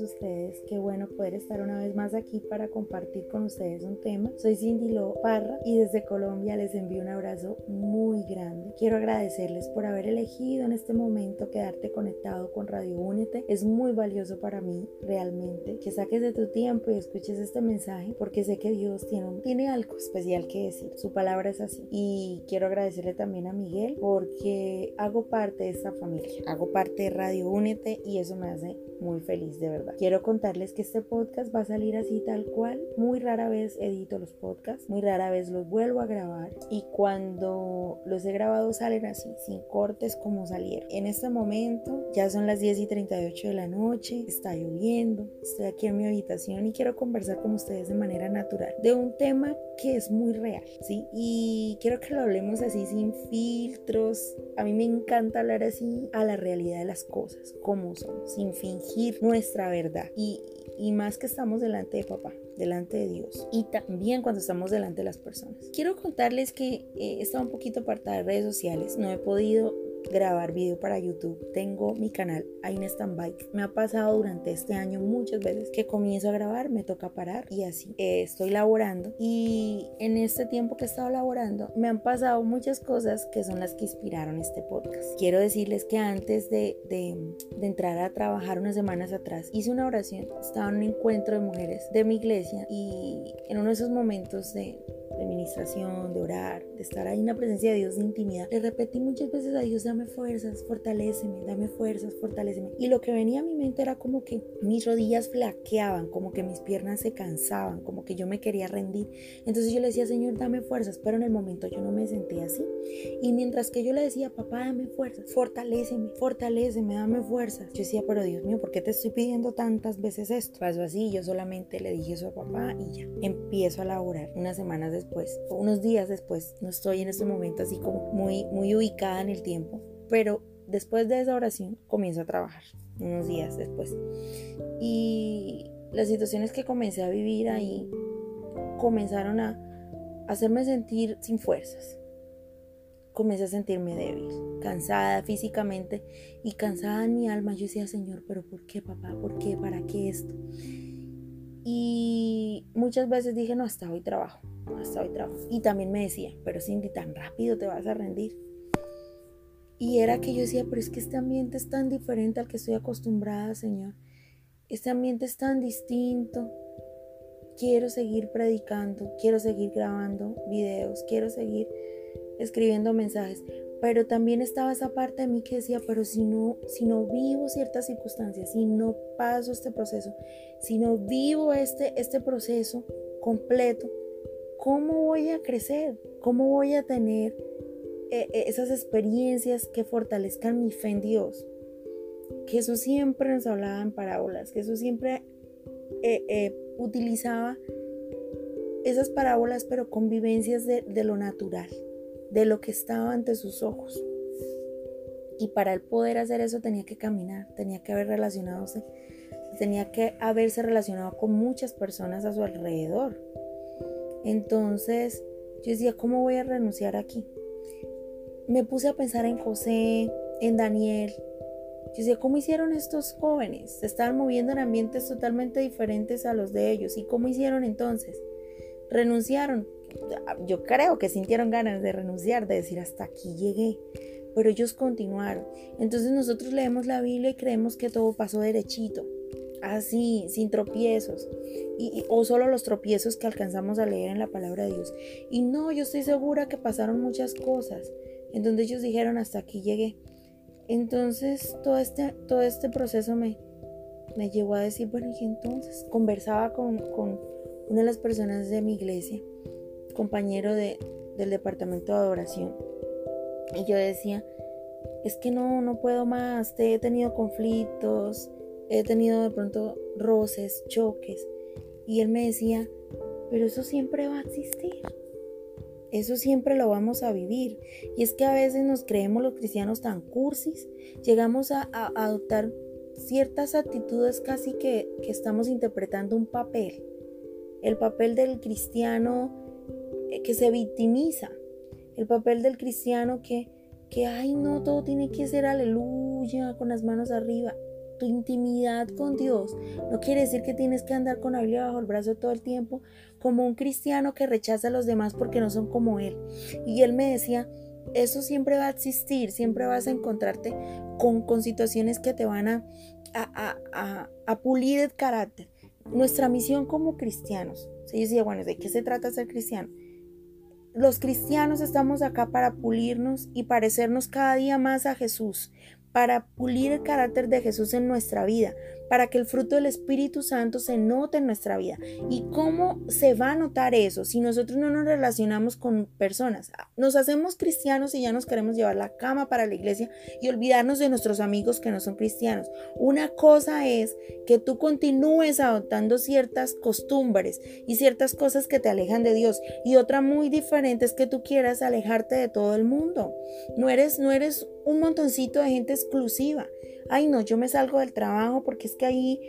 ustedes. Qué bueno poder estar una vez más aquí para compartir con ustedes un tema. Soy Cindy Lo Parra y desde Colombia les envío un abrazo muy grande. Quiero agradecerles por haber elegido en este momento quedarte conectado con Radio Únete. Es muy valioso para mí realmente que saques de tu tiempo y escuches este mensaje porque sé que Dios tiene, tiene algo especial que decir. Su palabra es así. Y quiero agradecerle también a Miguel porque hago parte de esta familia. Hago parte de Radio Únete y eso me hace muy feliz de verdad. Quiero contarles que este podcast va a salir así tal cual. Muy rara vez edito los podcasts, muy rara vez los vuelvo a grabar y cuando los he grabado salen así, sin cortes como salieron. En este momento ya son las 10 y 38 de la noche, está lloviendo, estoy aquí en mi habitación y quiero conversar con ustedes de manera natural de un tema que es muy real, ¿sí? Y quiero que lo hablemos así sin filtros. A mí me encanta hablar así a la realidad de las cosas, como son, sin fingir nuestra verdad. Y, y más que estamos delante de papá, delante de Dios y también cuando estamos delante de las personas. Quiero contarles que he estado un poquito apartada de redes sociales, no he podido grabar video para YouTube. Tengo mi canal ahí en standby. Me ha pasado durante este año muchas veces que comienzo a grabar, me toca parar y así. Eh, estoy laborando y en este tiempo que he estado laborando me han pasado muchas cosas que son las que inspiraron este podcast. Quiero decirles que antes de entrar a trabajar unas semanas atrás hice una oración. Estaba en un encuentro de mujeres de mi iglesia y en uno de esos momentos de, de administración, de orar, de estar ahí en la presencia de Dios, de intimidad. Le repetí muchas veces a Dios, dame fuerzas, fortaléceme, dame fuerzas, fortaléceme. Y lo que venía a mi mente era como que mis rodillas flaqueaban, como que mis piernas se cansaban, como que yo me quería rendir. Entonces yo le decía, Señor, dame fuerzas, pero en el momento yo no me sentía así. Y mientras que yo le decía, papá, dame fuerzas, fortaléceme, fortaléceme, dame fuerzas. Yo decía, pero Dios mío, ¿por qué te estoy pidiendo tantas veces esto? Pasó así, yo solamente le dije eso a papá y ya. Empiezo a laborar unas semanas después, o unos días después, no estoy en este momento así como muy, muy ubicada en el tiempo, pero después de esa oración comienzo a trabajar, unos días después. Y las situaciones que comencé a vivir ahí comenzaron a hacerme sentir sin fuerzas. Comencé a sentirme débil, cansada físicamente y cansada en mi alma. Yo decía, Señor, pero ¿por qué, papá? ¿Por qué? ¿Para qué esto? Y muchas veces dije, no, hasta hoy trabajo, hasta hoy trabajo. Y también me decía, pero Cindy, tan rápido te vas a rendir. Y era que yo decía, pero es que este ambiente es tan diferente al que estoy acostumbrada, Señor. Este ambiente es tan distinto. Quiero seguir predicando, quiero seguir grabando videos, quiero seguir escribiendo mensajes. Pero también estaba esa parte de mí que decía, pero si no, si no vivo ciertas circunstancias, si no paso este proceso, si no vivo este, este proceso completo, ¿cómo voy a crecer? ¿Cómo voy a tener eh, esas experiencias que fortalezcan mi fe en Dios? Jesús siempre nos hablaba en parábolas, Jesús siempre eh, eh, utilizaba esas parábolas, pero con vivencias de, de lo natural de lo que estaba ante sus ojos. Y para él poder hacer eso tenía que caminar, tenía que haber relacionado, tenía que haberse relacionado con muchas personas a su alrededor. Entonces yo decía, ¿cómo voy a renunciar aquí? Me puse a pensar en José, en Daniel. Yo decía, ¿cómo hicieron estos jóvenes? Se estaban moviendo en ambientes totalmente diferentes a los de ellos. ¿Y cómo hicieron entonces? Renunciaron yo creo que sintieron ganas de renunciar, de decir hasta aquí llegué, pero ellos continuaron. Entonces nosotros leemos la Biblia y creemos que todo pasó derechito, así, sin tropiezos, y, o solo los tropiezos que alcanzamos a leer en la palabra de Dios. Y no, yo estoy segura que pasaron muchas cosas, en donde ellos dijeron hasta aquí llegué. Entonces todo este, todo este proceso me, me llevó a decir, bueno, y entonces conversaba con, con una de las personas de mi iglesia compañero de, del departamento de adoración. Y yo decía, es que no, no puedo más, he tenido conflictos, he tenido de pronto roces, choques. Y él me decía, pero eso siempre va a existir. Eso siempre lo vamos a vivir. Y es que a veces nos creemos los cristianos tan cursis, llegamos a, adoptar ciertas actitudes casi que, que estamos interpretando un papel. El papel del cristiano que se victimiza, el papel del cristiano que, que, ay no, todo tiene que ser aleluya, con las manos arriba. tu intimidad con Dios no quiere decir que tienes que andar con la Biblia bajo el brazo todo el tiempo como un cristiano que rechaza a los demás porque no son como él. Y él me decía, eso siempre va a existir, siempre vas a encontrarte con, con situaciones que te van a, a, a, a pulir el carácter. Nuestra misión como cristianos, yo decía, bueno, ¿de qué se trata ser cristiano? Los cristianos estamos acá para pulirnos y parecernos cada día más a Jesús, para pulir el carácter de Jesús en nuestra vida, para que el fruto del Espíritu Santo se note en nuestra vida. ¿Y cómo se va a notar eso si nosotros no nos relacionamos con personas? Nos hacemos cristianos y ya nos queremos llevar la cama para la iglesia y olvidarnos de nuestros amigos que no son cristianos. Una cosa es que tú continúes adoptando ciertas costumbres y ciertas cosas que te alejan de Dios y otra muy diferente es que tú quieras alejarte de todo el mundo. No eres no eres un montoncito de gente exclusiva. Ay, no, yo me salgo del trabajo porque es que ahí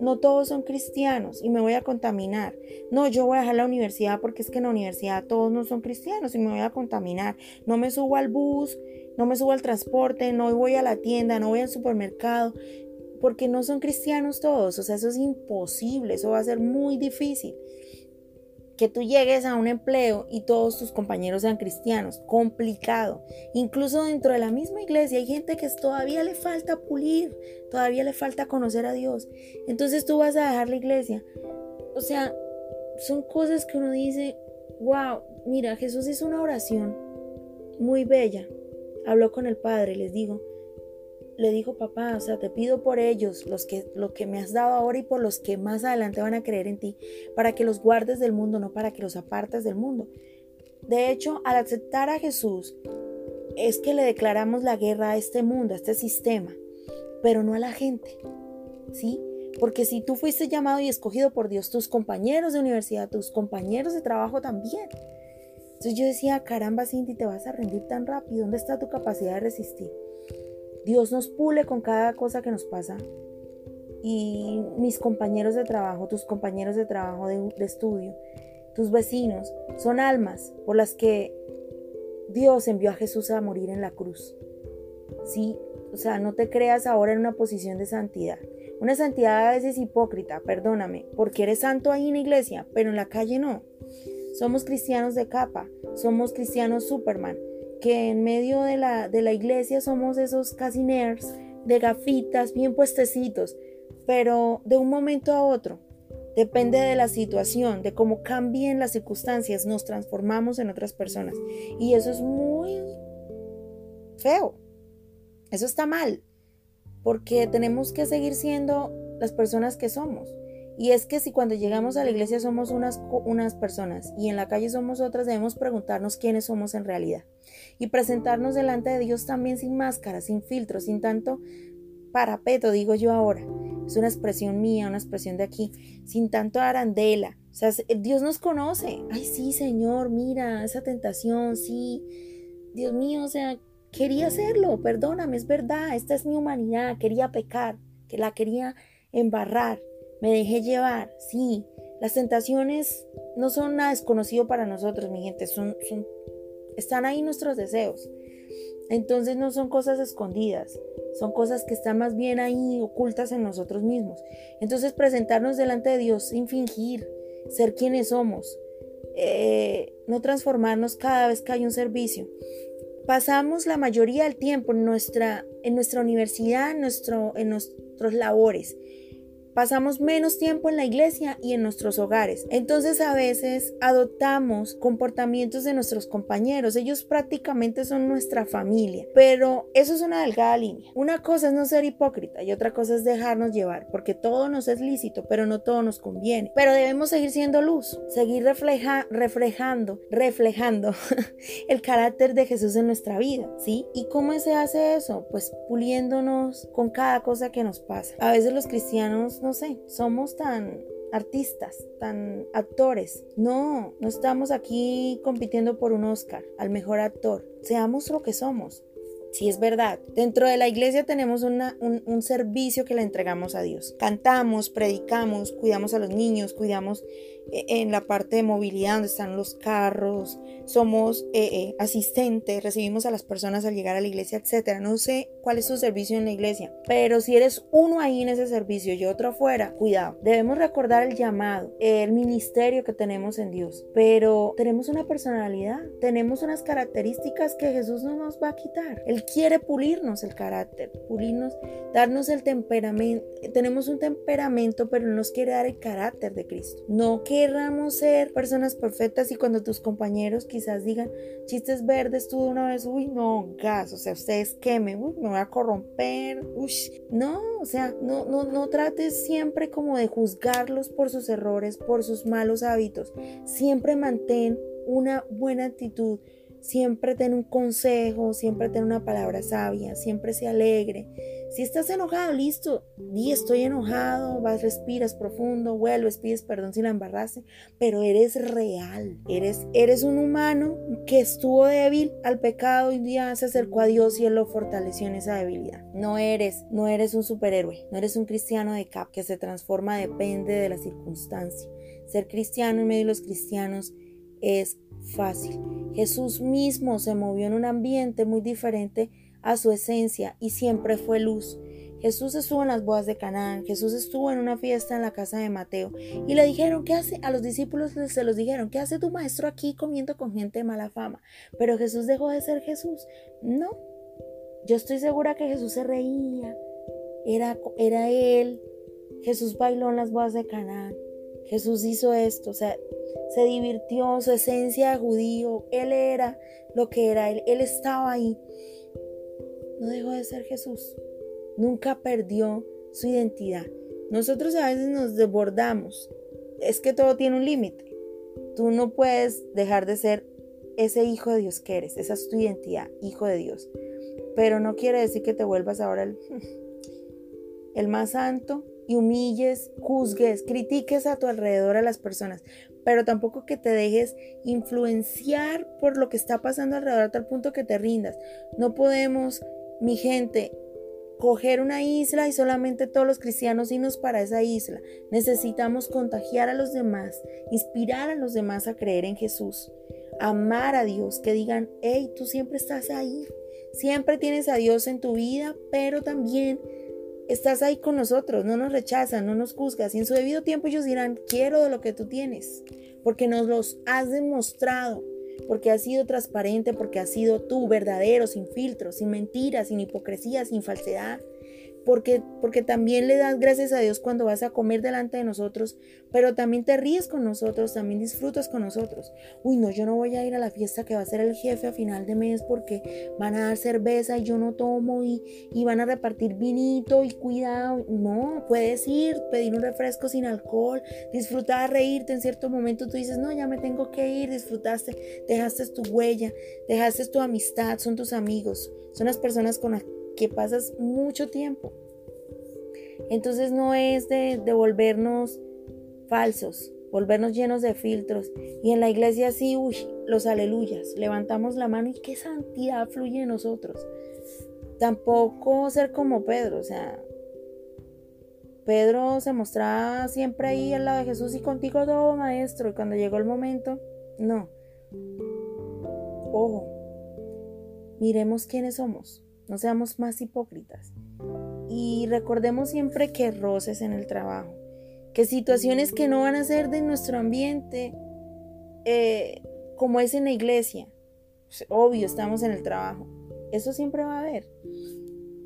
no todos son cristianos y me voy a contaminar. No, yo voy a dejar la universidad porque es que en la universidad todos no son cristianos y me voy a contaminar. No me subo al bus, no me subo al transporte, no voy a la tienda, no voy al supermercado porque no son cristianos todos. O sea, eso es imposible, eso va a ser muy difícil que tú llegues a un empleo y todos tus compañeros sean cristianos, complicado. Incluso dentro de la misma iglesia hay gente que todavía le falta pulir, todavía le falta conocer a Dios. Entonces tú vas a dejar la iglesia. O sea, son cosas que uno dice, wow, mira, Jesús hizo una oración muy bella. Habló con el Padre, les digo, le dijo, papá, o sea, te pido por ellos, los que, lo que me has dado ahora y por los que más adelante van a creer en ti, para que los guardes del mundo, no para que los apartes del mundo. De hecho, al aceptar a Jesús, es que le declaramos la guerra a este mundo, a este sistema, pero no a la gente, ¿sí? Porque si tú fuiste llamado y escogido por Dios, tus compañeros de universidad, tus compañeros de trabajo también. Entonces yo decía, caramba, Cindy, te vas a rendir tan rápido, ¿dónde está tu capacidad de resistir? Dios nos pule con cada cosa que nos pasa. Y mis compañeros de trabajo, tus compañeros de trabajo, de, estudio, tus vecinos, son almas por las que Dios envió a Jesús a morir en la cruz. Sí, o sea, no te creas ahora en una posición de santidad. Una santidad a veces hipócrita, perdóname, porque eres santo ahí en la iglesia, pero en la calle no. Somos cristianos de capa, somos cristianos Superman, que en medio de la, de la iglesia somos esos casi nerds, de gafitas, bien puestecitos, pero de un momento a otro, depende de la situación, de cómo cambien las circunstancias, nos transformamos en otras personas. Y eso es muy feo, eso está mal, porque tenemos que seguir siendo las personas que somos. Y es que si cuando llegamos a la iglesia somos unas, unas personas y en la calle somos otras, debemos preguntarnos quiénes somos en realidad. Y presentarnos delante de Dios también sin máscara, sin filtro, sin tanto parapeto, digo yo ahora. Es una expresión mía, una expresión de aquí, sin tanto arandela. O sea, Dios nos conoce. Ay, sí, Señor, mira, esa tentación, sí. Dios mío, o sea, quería hacerlo, perdóname, es verdad, esta es mi humanidad, quería pecar, que la quería embarrar me dejé llevar, sí. Las tentaciones no son nada desconocido para nosotros, mi gente, son, están ahí nuestros deseos. Entonces no son cosas escondidas, son cosas que están más bien ahí ocultas en nosotros mismos. Entonces presentarnos delante de Dios sin fingir, ser quienes somos, eh, no transformarnos cada vez que hay un servicio. Pasamos la mayoría del tiempo en nuestra, en nuestra universidad, nuestro, en nuestros labores, Pasamos menos tiempo en la iglesia y en nuestros hogares. Entonces a veces adoptamos comportamientos de nuestros compañeros. Ellos prácticamente son nuestra familia. Pero eso es una delgada línea. Una cosa es no ser hipócrita y otra cosa es dejarnos llevar. Porque todo nos es lícito, pero no todo nos conviene. Pero debemos seguir siendo luz. Seguir refleja, reflejando, reflejando el carácter de Jesús en nuestra vida. ¿Sí? ¿Y cómo se hace eso? Pues puliéndonos con cada cosa que nos pasa. A veces los cristianos no sé, somos tan artistas, tan actores. No, no estamos aquí compitiendo por un Oscar al mejor actor. Seamos lo que somos. Si es verdad, dentro de la iglesia tenemos un, un, servicio que le entregamos a Dios. Cantamos, predicamos, cuidamos a los niños, cuidamos en la parte de movilidad, donde están los carros, somos eh, eh, asistentes, recibimos a las personas al llegar a la iglesia, etcétera. No sé cuál es tu servicio en la iglesia, pero si eres uno ahí en ese servicio y otro afuera, cuidado. Debemos recordar el llamado, el ministerio que tenemos en Dios, pero tenemos una personalidad, tenemos unas características que Jesús no nos va a quitar. Él quiere pulirnos el carácter, pulirnos, darnos el temperamento. Tenemos un temperamento, pero no nos quiere dar el carácter de Cristo. No querramos ser personas perfectas y cuando tus compañeros quizás digan chistes verdes, tú de una vez, uy, no, gas, o sea, ustedes quemen, uy, me voy a corromper, uy, no, o sea, no, no, no trates siempre como de juzgarlos por sus errores, por sus malos hábitos, siempre mantén una buena actitud, siempre ten un consejo, siempre ten una palabra sabia, siempre se alegre, si estás enojado, listo, di estoy enojado, vas, respiras profundo, vuelves, pides perdón si la embarraste, pero eres real, eres, eres un humano que estuvo débil al pecado y día se acercó a Dios y Él lo fortaleció en esa debilidad. No eres, no eres un superhéroe, no eres un cristiano de cap que se transforma, depende de la circunstancia. Ser cristiano en medio de los cristianos es fácil. Jesús mismo se movió en un ambiente muy diferente a su esencia y siempre fue luz. Jesús estuvo en las bodas de Canaán, Jesús estuvo en una fiesta en la casa de Mateo y le dijeron, ¿qué hace? A los discípulos se los dijeron, ¿qué hace tu maestro aquí comiendo con gente de mala fama? Pero Jesús dejó de ser Jesús. No, yo estoy segura que Jesús se reía, era, era él. Jesús bailó en las bodas de Canaán, Jesús hizo esto, o sea, se divirtió, su esencia de judío, él era lo que era, él, él estaba ahí no dejó de ser Jesús. Nunca perdió su identidad. Nosotros a veces nos desbordamos. Es que todo tiene un límite. Tú no puedes dejar de ser ese hijo de Dios que eres. Esa es tu identidad, hijo de Dios. Pero no quiere decir que te vuelvas ahora el, más santo y humilles, juzgues, critiques a tu alrededor a las personas, pero tampoco que te dejes influenciar por lo que está pasando alrededor a tal punto que te rindas. No podemos mi gente, coger una isla y solamente todos los cristianos irnos para esa isla. Necesitamos contagiar a los demás, inspirar a los demás a creer en Jesús, amar a Dios, que digan, hey, tú siempre estás ahí, siempre tienes a Dios en tu vida, pero también estás ahí con nosotros, no nos rechazan, no nos juzgas. Y en su debido tiempo ellos dirán, quiero de lo que tú tienes, porque nos los has demostrado porque has sido transparente, porque has sido tú verdadero, sin filtros, sin mentiras, sin hipocresía, sin falsedad porque, porque también le das gracias a Dios cuando vas a comer delante de nosotros, pero también te ríes con nosotros, también disfrutas con nosotros. Uy, no, yo no voy a ir a la fiesta que va a ser el jefe a final de mes porque van a dar cerveza y yo no tomo y, y van a repartir vinito y cuidado. No, puedes ir, pedir un refresco sin alcohol, disfrutar, reírte en cierto momento. Tú dices, no, ya me tengo que ir, disfrutaste, dejaste tu huella, dejaste tu amistad, son tus amigos, son las personas con las que pasas mucho tiempo. Entonces no es de, volvernos falsos, volvernos llenos de filtros. Y en la iglesia sí, uy, los aleluyas, levantamos la mano y qué santidad fluye en nosotros. Tampoco ser como Pedro, o sea, Pedro se mostraba siempre ahí al lado de Jesús y contigo todo, maestro. Y cuando llegó el momento, no. Ojo, miremos quiénes somos no seamos más hipócritas. Y recordemos siempre que roces en el trabajo, que situaciones que no van a ser de nuestro ambiente, eh, como es en la iglesia. Obvio, estamos en el trabajo. Eso siempre va a haber.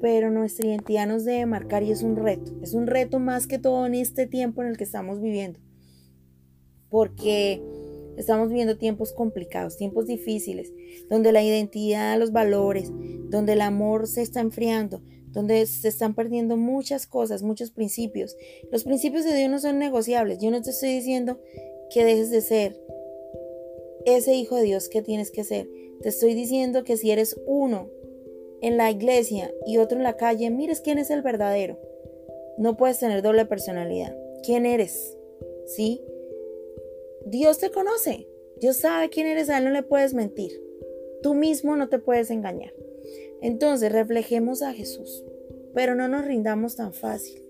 Pero nuestra identidad nos debe marcar y es un reto. Es un reto más que todo en este tiempo en el que estamos viviendo. Porque Estamos viviendo tiempos complicados, tiempos difíciles, donde la identidad, los valores, donde el amor se está enfriando, donde se están perdiendo muchas cosas, muchos principios. Los principios de Dios no son negociables. Yo no te estoy diciendo que dejes de ser ese hijo de Dios que tienes que ser. Te estoy diciendo que si eres uno en la iglesia y otro en la calle, mires quién es el verdadero. No puedes tener doble personalidad. ¿Quién eres? ¿Sí? Dios te conoce. Dios sabe quién eres, a Él no le puedes mentir. Tú mismo no te puedes engañar. Entonces reflejemos a Jesús, pero no nos rindamos tan fácil.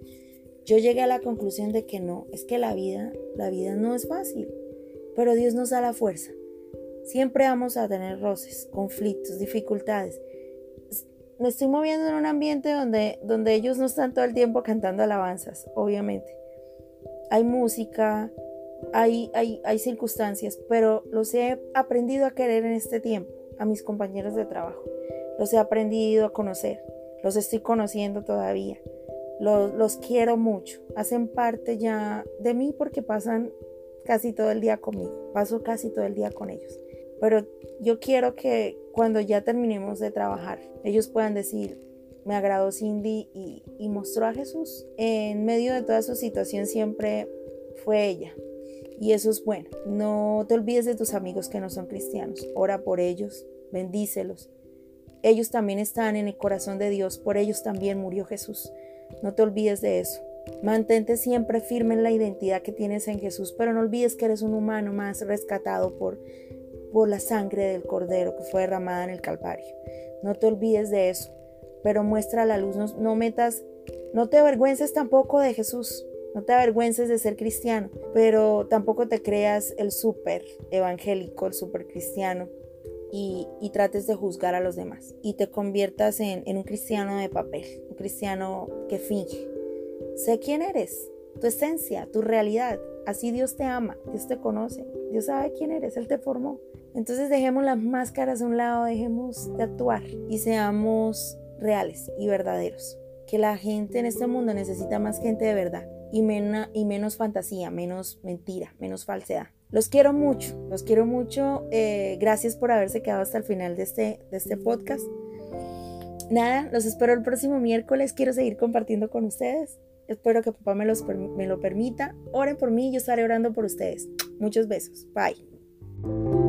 yo llegué a la conclusión de que no, es que la vida, la vida no es fácil, pero Dios nos da la fuerza. Siempre vamos a tener roces, conflictos, dificultades. Me estoy moviendo en un ambiente donde, donde ellos no están todo el tiempo cantando alabanzas, obviamente. Hay música, hay, hay, hay circunstancias, pero los he aprendido a querer en este tiempo, a mis compañeros de trabajo. Los he aprendido a conocer, los estoy conociendo todavía. Los, los, quiero mucho. Hacen parte ya de mí porque pasan casi todo el día conmigo. Paso casi todo el día con ellos. Pero yo quiero que cuando ya terminemos de trabajar, ellos puedan decir, me agradó Cindy y, y mostró a Jesús. En medio de toda su situación siempre fue ella. Y eso es bueno. No te olvides de tus amigos que no son cristianos. Ora por ellos, bendícelos. Ellos también están en el corazón de Dios, por ellos también murió Jesús. No te olvides de eso. Mantente siempre firme en la identidad que tienes en Jesús, pero no olvides que eres un humano más rescatado por, por la sangre del Cordero que fue derramada en el Calvario. No te olvides de eso, pero muestra la luz, no, metas, no te avergüences tampoco de Jesús, no te avergüences de ser cristiano, pero tampoco te creas el súper evangélico, el súper cristiano. Y, trates de juzgar a los demás y te conviertas en, en un cristiano de papel, un cristiano que finge, Sé quién eres, tu esencia, tu realidad. Así Dios te ama, Dios te conoce, Dios sabe quién eres, Él te formó. Entonces dejemos las máscaras a un lado, dejemos de actuar y seamos reales y verdaderos. Que la gente en este mundo necesita más gente de verdad y, y menos fantasía, menos mentira, menos falsedad. Los quiero mucho, los quiero mucho. Eh, gracias por haberse quedado hasta el final de este, de este podcast. Nada, los espero el próximo miércoles. Quiero seguir compartiendo con ustedes. Espero que papá me, los, me lo permita. Oren por mí, yo estaré orando por ustedes. Muchos besos. Bye.